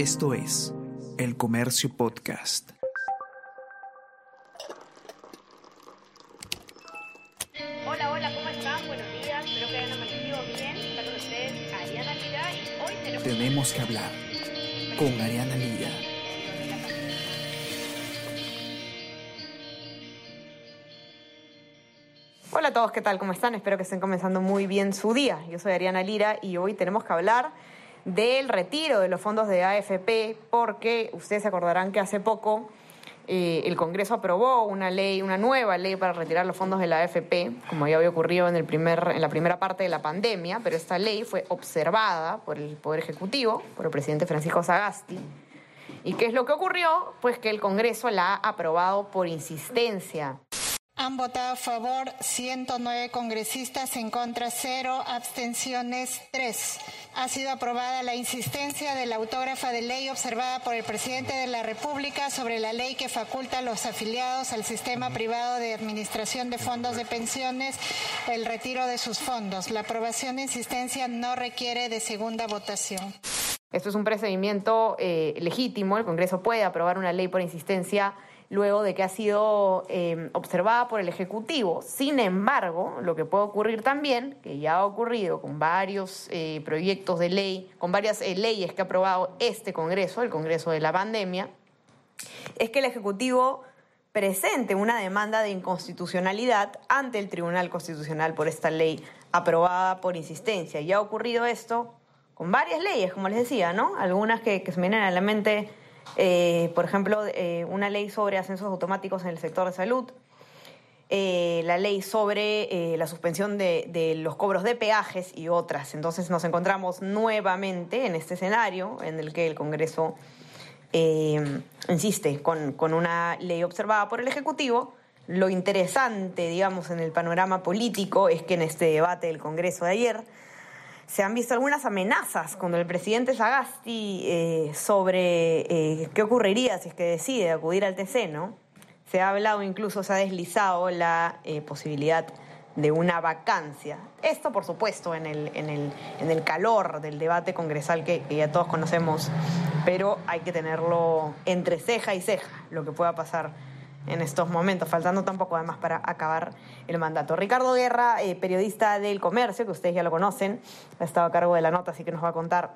Esto es El Comercio Podcast. Hola, hola, ¿cómo están? Buenos días, espero que hayan amanecido bien. Está con ustedes Ariana Lira y hoy tenemos... Tenemos que hablar con Ariana Lira. Hola a todos, ¿qué tal? ¿Cómo están? Espero que estén comenzando muy bien su día. Yo soy Ariana Lira y hoy tenemos que hablar del retiro de los fondos de AFP porque ustedes se acordarán que hace poco eh, el Congreso aprobó una ley, una nueva ley para retirar los fondos de la AFP, como ya había ocurrido en, el primer, en la primera parte de la pandemia, pero esta ley fue observada por el Poder Ejecutivo, por el presidente Francisco Sagasti. ¿Y qué es lo que ocurrió? Pues que el Congreso la ha aprobado por insistencia. Han votado a favor 109 congresistas, en contra 0, abstenciones 3. Ha sido aprobada la insistencia de la autógrafa de ley observada por el presidente de la República sobre la ley que faculta a los afiliados al sistema privado de administración de fondos de pensiones el retiro de sus fondos. La aprobación de insistencia no requiere de segunda votación. Esto es un procedimiento eh, legítimo. El Congreso puede aprobar una ley por insistencia luego de que ha sido eh, observada por el Ejecutivo. Sin embargo, lo que puede ocurrir también, que ya ha ocurrido con varios eh, proyectos de ley, con varias eh, leyes que ha aprobado este Congreso, el Congreso de la pandemia, es que el Ejecutivo presente una demanda de inconstitucionalidad ante el Tribunal Constitucional por esta ley aprobada por insistencia. Ya ha ocurrido esto con varias leyes, como les decía, ¿no? Algunas que, que se me vienen a la mente eh, por ejemplo, eh, una ley sobre ascensos automáticos en el sector de salud, eh, la ley sobre la suspensión de, los cobros de peajes y otras. Entonces nos encontramos nuevamente en este escenario en el que el Congreso insiste con una ley observada por el Ejecutivo. Lo interesante, digamos, en el panorama político es que en este debate del Congreso de ayer, se han visto algunas amenazas con el presidente Sagasti eh, sobre eh, qué ocurriría si es que decide acudir al TC, ¿no? Se ha hablado incluso, se ha deslizado la eh, posibilidad de una vacancia. Esto, por supuesto, en el, en el, en el calor del debate congresal que ya todos conocemos, pero hay que tenerlo entre ceja y ceja, lo que pueda pasar en estos momentos, faltando tampoco además para acabar el mandato. Ricardo Guerra, eh, periodista del comercio, que ustedes ya lo conocen, ha estado a cargo de la nota, así que nos va a contar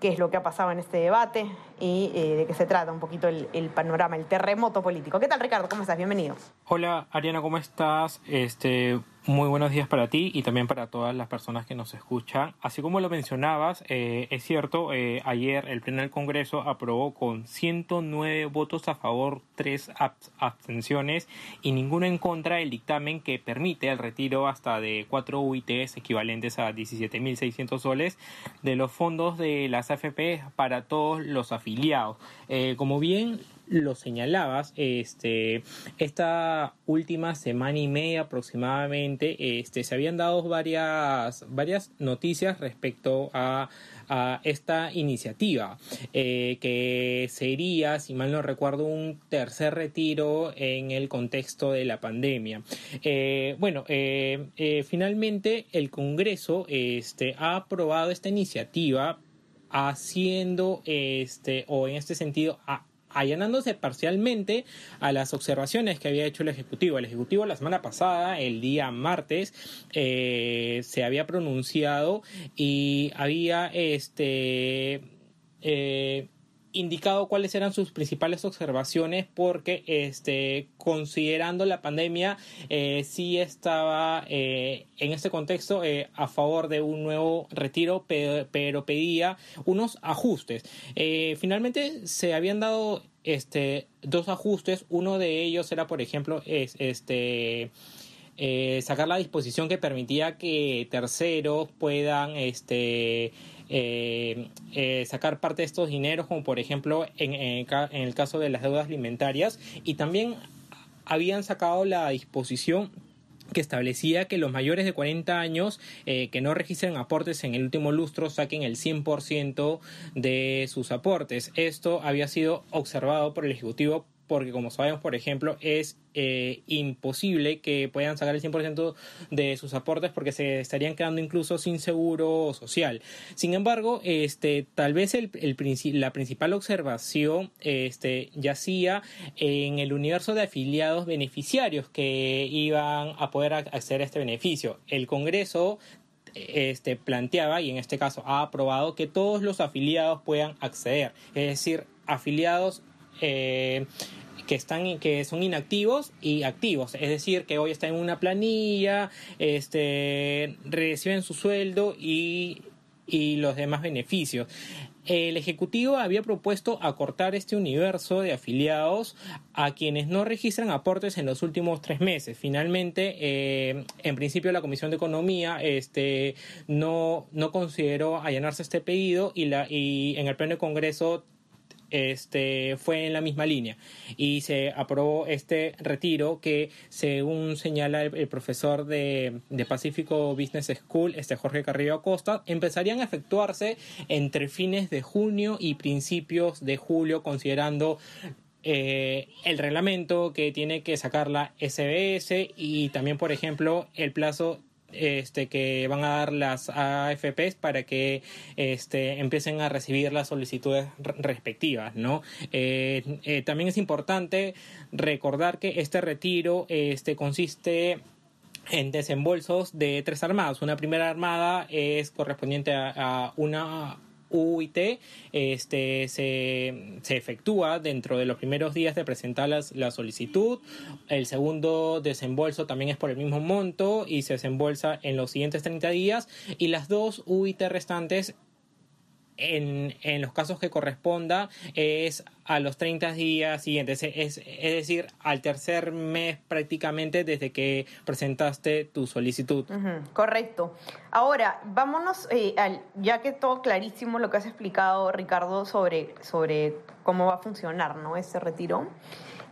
qué es lo que ha pasado en este debate y eh, de qué se trata un poquito el, panorama, el terremoto político. ¿Qué tal, Ricardo? ¿Cómo estás? Bienvenido. Hola, Ariana, ¿cómo estás? Este, muy buenos días para ti y también para todas las personas que nos escuchan. Así como lo mencionabas, eh, es cierto, eh, ayer el Pleno del Congreso aprobó con 109 votos a favor, 3 abstenciones y ninguno en contra el dictamen que permite el retiro hasta de 4 UITs equivalentes a 17.600 soles de los fondos de las AFP para todos los afiliados. Eh, como bien lo señalabas, este, esta última semana y media aproximadamente, este, se habían dado varias, varias noticias respecto a, a esta iniciativa, eh, que sería, si mal no recuerdo, un tercer retiro en el contexto de la pandemia. Eh, bueno, eh, finalmente el Congreso este, ha aprobado esta iniciativa haciendo este o en este sentido a, allanándose parcialmente a las observaciones que había hecho el Ejecutivo. El Ejecutivo la semana pasada, el día martes, eh, se había pronunciado y había este eh, indicado cuáles eran sus principales observaciones porque este considerando la pandemia eh, sí estaba eh, en este contexto eh, a favor de un nuevo retiro pero, pedía unos ajustes. Eh, finalmente se habían dado este dos ajustes. Uno de ellos era por ejemplo es este sacar la disposición que permitía que terceros puedan este eh, eh, sacar parte de estos dineros, como por ejemplo en, en, el caso de las deudas alimentarias, y también habían sacado la disposición que establecía que los mayores de 40 años eh, que no registren aportes en el último lustro saquen el 100% de sus aportes. Esto había sido observado por el Ejecutivo porque como sabemos, por ejemplo, es eh, imposible que puedan sacar el 100% de sus aportes porque se estarían quedando incluso sin seguro social. Sin embargo, este, tal vez el, la principal observación este, yacía en el universo de afiliados beneficiarios que iban a poder acceder a este beneficio. El Congreso este, planteaba, y en este caso ha aprobado, que todos los afiliados puedan acceder, es decir, afiliados eh, que están que son inactivos y activos, es decir, que hoy están en una planilla, este reciben su sueldo y, y los demás beneficios. El Ejecutivo había propuesto acortar este universo de afiliados a quienes no registran aportes en los últimos tres meses. Finalmente, eh, en principio, la Comisión de Economía este, no, no consideró allanarse este pedido y, la, y en el Pleno de Congreso este, fue en la misma línea. Y se aprobó este retiro que, según señala el, profesor de, de, Pacífico Business School, este Jorge Carrillo Acosta, empezarían a efectuarse entre fines de junio y principios de julio, considerando eh, el reglamento que tiene que sacar la SBS y también, por ejemplo, el plazo este, que van a dar las AFPs para que este, empiecen a recibir las solicitudes respectivas. ¿no? Eh, eh, también es importante recordar que este retiro este, consiste en desembolsos de tres armadas. Una primera armada es correspondiente a una UIT este, se, se, efectúa dentro de los primeros días de presentar la solicitud. El segundo desembolso también es por el mismo monto y se desembolsa en los siguientes 30 días. Y las dos UIT restantes en, en, los casos que corresponda es a los 30 días siguientes, es, es, decir, al tercer mes prácticamente desde que presentaste tu solicitud. correcto. Ahora, vámonos, eh, al, ya que todo clarísimo lo que has explicado, Ricardo, sobre, sobre cómo va a funcionar ¿no? ese retiro.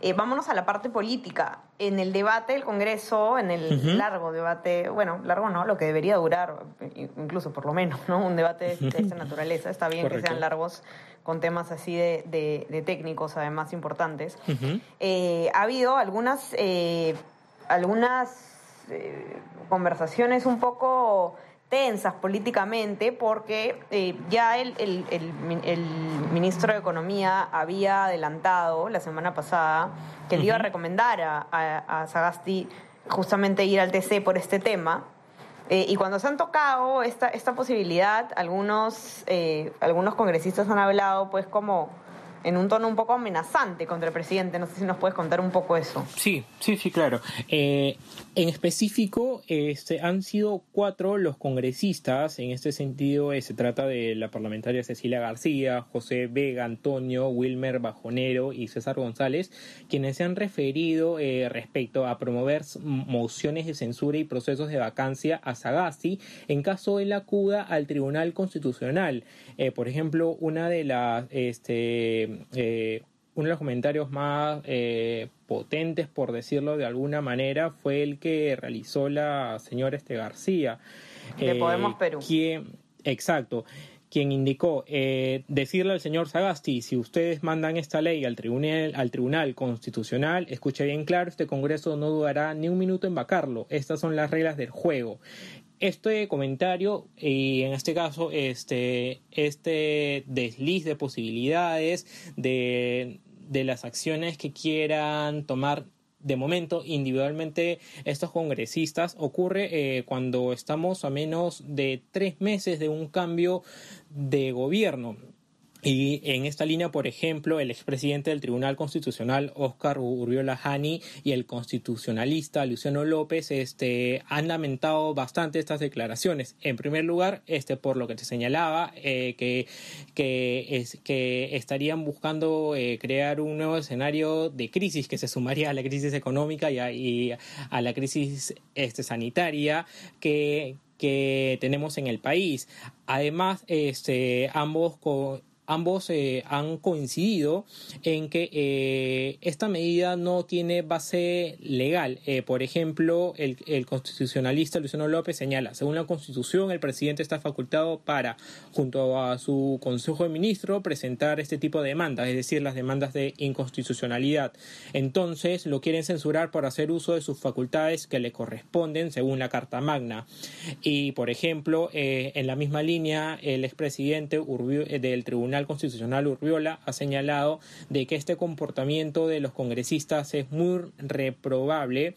Eh, vámonos a la parte política. En el debate del Congreso, en el largo debate, bueno, largo no, lo que debería durar, incluso por lo menos, ¿no? Un debate de, esta naturaleza. Está bien que sean largos con temas así de, técnicos, además importantes. Eh, ha habido algunas, eh, algunas conversaciones un poco tensas políticamente porque eh, ya el, ministro de Economía había adelantado la semana pasada que le iba a recomendar a, Sagasti justamente ir al TC por este tema. Eh, y cuando se han tocado esta, esta posibilidad, algunos, eh, algunos congresistas han hablado pues como en un tono un poco amenazante contra el presidente. No sé si nos puedes contar un poco eso. Sí, sí, sí, claro. Eh, en específico, este, han sido cuatro los congresistas. En este sentido, eh, se trata de la parlamentaria Cecilia García, José Vega, Antonio, Wilmer Bajonero y César González, quienes se han referido eh, respecto a promover mociones de censura y procesos de vacancia a Sagasti en caso él acuda al Tribunal Constitucional. por ejemplo, una de las este, eh, uno de los comentarios más eh, potentes, por decirlo de alguna manera, fue el que realizó la señora Este García. De eh, Podemos Perú. exacto quien indicó decirle al señor Sagasti, si ustedes mandan esta ley al tribunal, al tribunal constitucional, escuche bien claro, este Congreso no dudará ni un minuto en vacarlo. Estas son las reglas del juego este comentario y en este caso este, este desliz de posibilidades de, las acciones que quieran tomar de momento individualmente estos congresistas ocurre eh, cuando estamos a menos de tres meses de un cambio de gobierno. Y en esta línea, por ejemplo, el expresidente del Tribunal Constitucional, Oscar Urbiola Jani, y el constitucionalista Luciano López este, han lamentado bastante estas declaraciones. En primer lugar, este, por lo que te señalaba, eh, que, que, es, que estarían buscando eh, crear un nuevo escenario de crisis que se sumaría a la crisis económica y a, y a la crisis este, sanitaria que, que tenemos en el país. Además, este, ambos ambos eh, han coincidido en que eh, esta medida no tiene base legal. Eh, por ejemplo, el, constitucionalista Luciano López señala, según la Constitución, el presidente está facultado para, junto a su Consejo de Ministros, presentar este tipo de demandas, es decir, las demandas de inconstitucionalidad. Entonces, lo quieren censurar por hacer uso de sus facultades que le corresponden según la Carta Magna. Y, por ejemplo, en la misma línea, el expresidente del Tribunal Constitucional Urbiola ha señalado de que este comportamiento de los congresistas es muy reprobable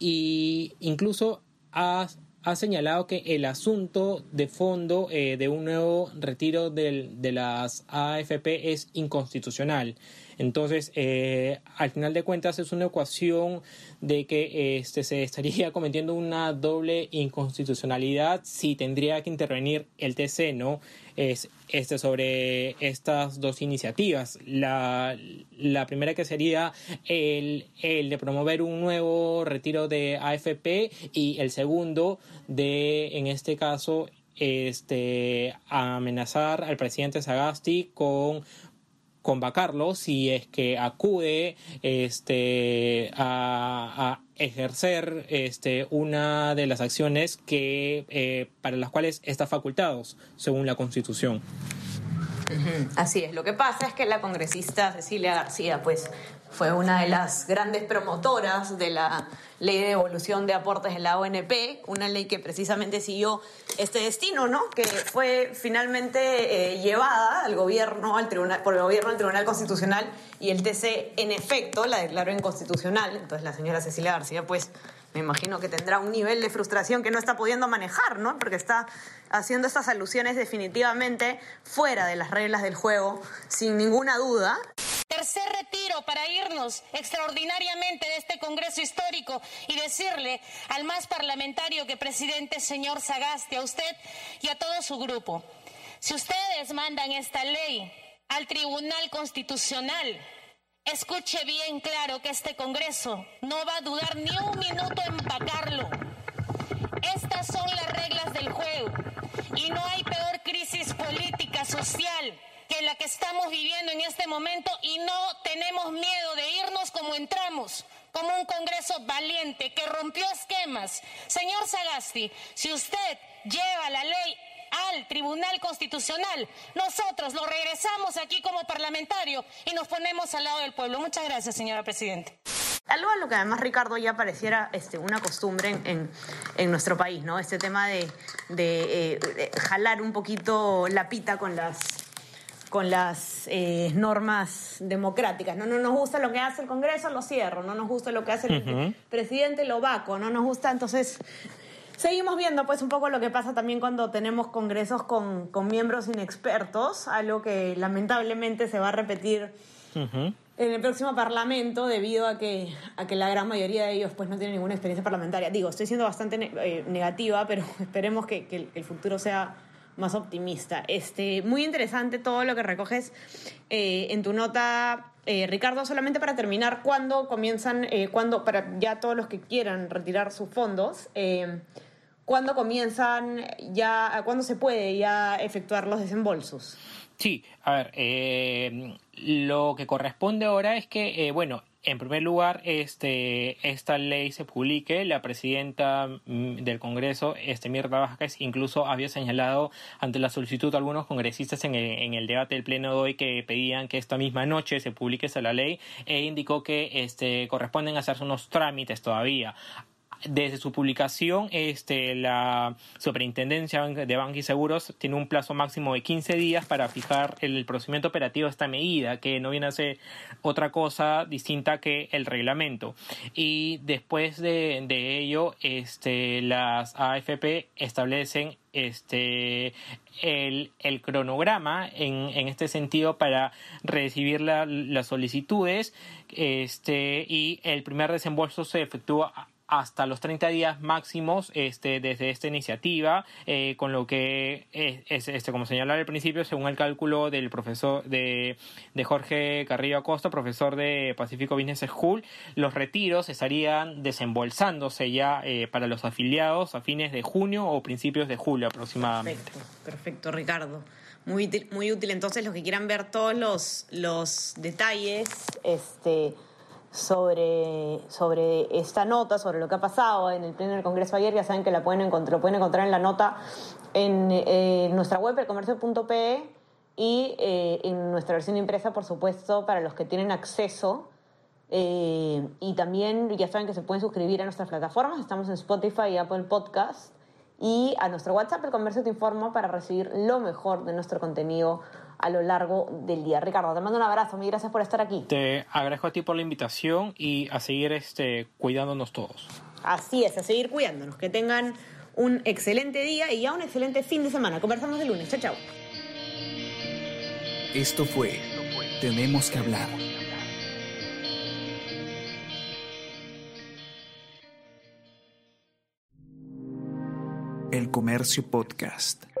e incluso ha, señalado que el asunto de fondo eh, de un nuevo retiro de las AFP es inconstitucional. Entonces, eh, al final de cuentas, es una ecuación de que este, se estaría cometiendo una doble inconstitucionalidad si tendría que intervenir el TC, ¿no? Es este, sobre estas dos iniciativas. La, la primera que sería el, el de promover un nuevo retiro de AFP y el segundo de, en este caso, este, amenazar al presidente Sagasti con convocarlo si es que acude este, a, ejercer este, una de las acciones que, eh, para las cuales está facultado según la Constitución. Así es. Lo que pasa es que la congresista Cecilia García, pues, fue una de las grandes promotoras de la ley de devolución de aportes de la ONP, una ley que precisamente siguió este destino, ¿no? Que fue finalmente eh, llevada al gobierno, al tribunal, por el gobierno al Tribunal Constitucional y el TC, en efecto, la declaró inconstitucional. Entonces la señora Cecilia García, pues, me imagino que tendrá un nivel de frustración que no está pudiendo manejar, ¿no? Porque está haciendo estas alusiones definitivamente fuera de las reglas del juego, sin ninguna duda. Tercer retiro para irnos extraordinariamente de este Congreso histórico y decirle al más parlamentario que presidente, señor Sagasti, a usted y a todo su grupo, si ustedes mandan esta ley al Tribunal Constitucional, escuche bien claro que este Congreso no va a dudar ni un minuto en empacarlo. Estas son las reglas del juego y no hay peor crisis política, social que la que estamos viviendo en este momento y no tenemos miedo de irnos como entramos, como un Congreso valiente que rompió esquemas. Señor Sagasti, si usted lleva la ley al Tribunal Constitucional, nosotros lo regresamos aquí como parlamentario y nos ponemos al lado del pueblo. Muchas gracias, señora Presidenta. Algo a lo que además Ricardo ya pareciera este, una costumbre en, en, nuestro país, ¿no? Este tema de, de, eh, jalar un poquito la pita con las con las eh, normas democráticas. No, no nos gusta lo que hace el Congreso, lo cierro. No nos gusta lo que hace el presidente, lo vaco. No nos gusta, entonces seguimos viendo pues un poco lo que pasa también cuando tenemos congresos con, con miembros inexpertos, algo que lamentablemente se va a repetir en el próximo Parlamento debido a que, a que la gran mayoría de ellos pues no tienen ninguna experiencia parlamentaria. Digo, estoy siendo bastante eh, negativa, pero esperemos que, que el futuro sea más optimista. Este, muy interesante todo lo que recoges eh, en tu nota, eh, Ricardo. Solamente para terminar, ¿cuándo comienzan, eh, para ya todos los que quieran retirar sus fondos, cuándo comienzan ya, cuándo se puede ya efectuar los desembolsos? Sí, a ver, lo que corresponde ahora es que, bueno, en primer lugar, este, esta ley se publique. La presidenta mm, del Congreso, este, Mirta Vázquez, incluso había señalado ante la solicitud de algunos congresistas en el, en el, debate del Pleno de hoy que pedían que esta misma noche se publique esa la ley e indicó que este, corresponden hacerse unos trámites todavía desde su publicación, este, la Superintendencia de Bancos y Seguros tiene un plazo máximo de 15 días para fijar el procedimiento operativo de esta medida, que no viene a ser otra cosa distinta que el reglamento. Y después de, ello, este, las AFP establecen este el, cronograma en, este sentido para recibir la, las solicitudes este y el primer desembolso se efectúa hasta los 30 días máximos este, desde esta iniciativa, eh, con lo que es, este, como señalaba al principio, según el cálculo del profesor de, de Jorge Carrillo Acosta, profesor de Pacífico Business School, los retiros estarían desembolsándose ya eh, para los afiliados a fines de junio o principios de julio aproximadamente. Perfecto, perfecto Ricardo. muy útil, muy útil. Entonces, los que quieran ver todos los, los detalles este, sobre, sobre esta nota, sobre lo que ha pasado en el pleno del Congreso ayer, ya saben que la pueden encontrar, lo pueden encontrar en la nota en eh, nuestra web, elcomercio.pe, y eh, en nuestra versión impresa, por supuesto, para los que tienen acceso. Eh, y también ya saben que se pueden suscribir a nuestras plataformas. Estamos en Spotify y Apple Podcast y a nuestro WhatsApp, el Comercio Te Informa, para recibir lo mejor de nuestro contenido a lo largo del día. Ricardo, te mando un abrazo, mil gracias por estar aquí. Te agradezco a ti por la invitación y a seguir este, cuidándonos todos. Así es, a seguir cuidándonos. Que tengan un excelente día y ya un excelente fin de semana. Conversamos el lunes. Chao, chao. Esto fue Tenemos que hablar. El Comercio Podcast.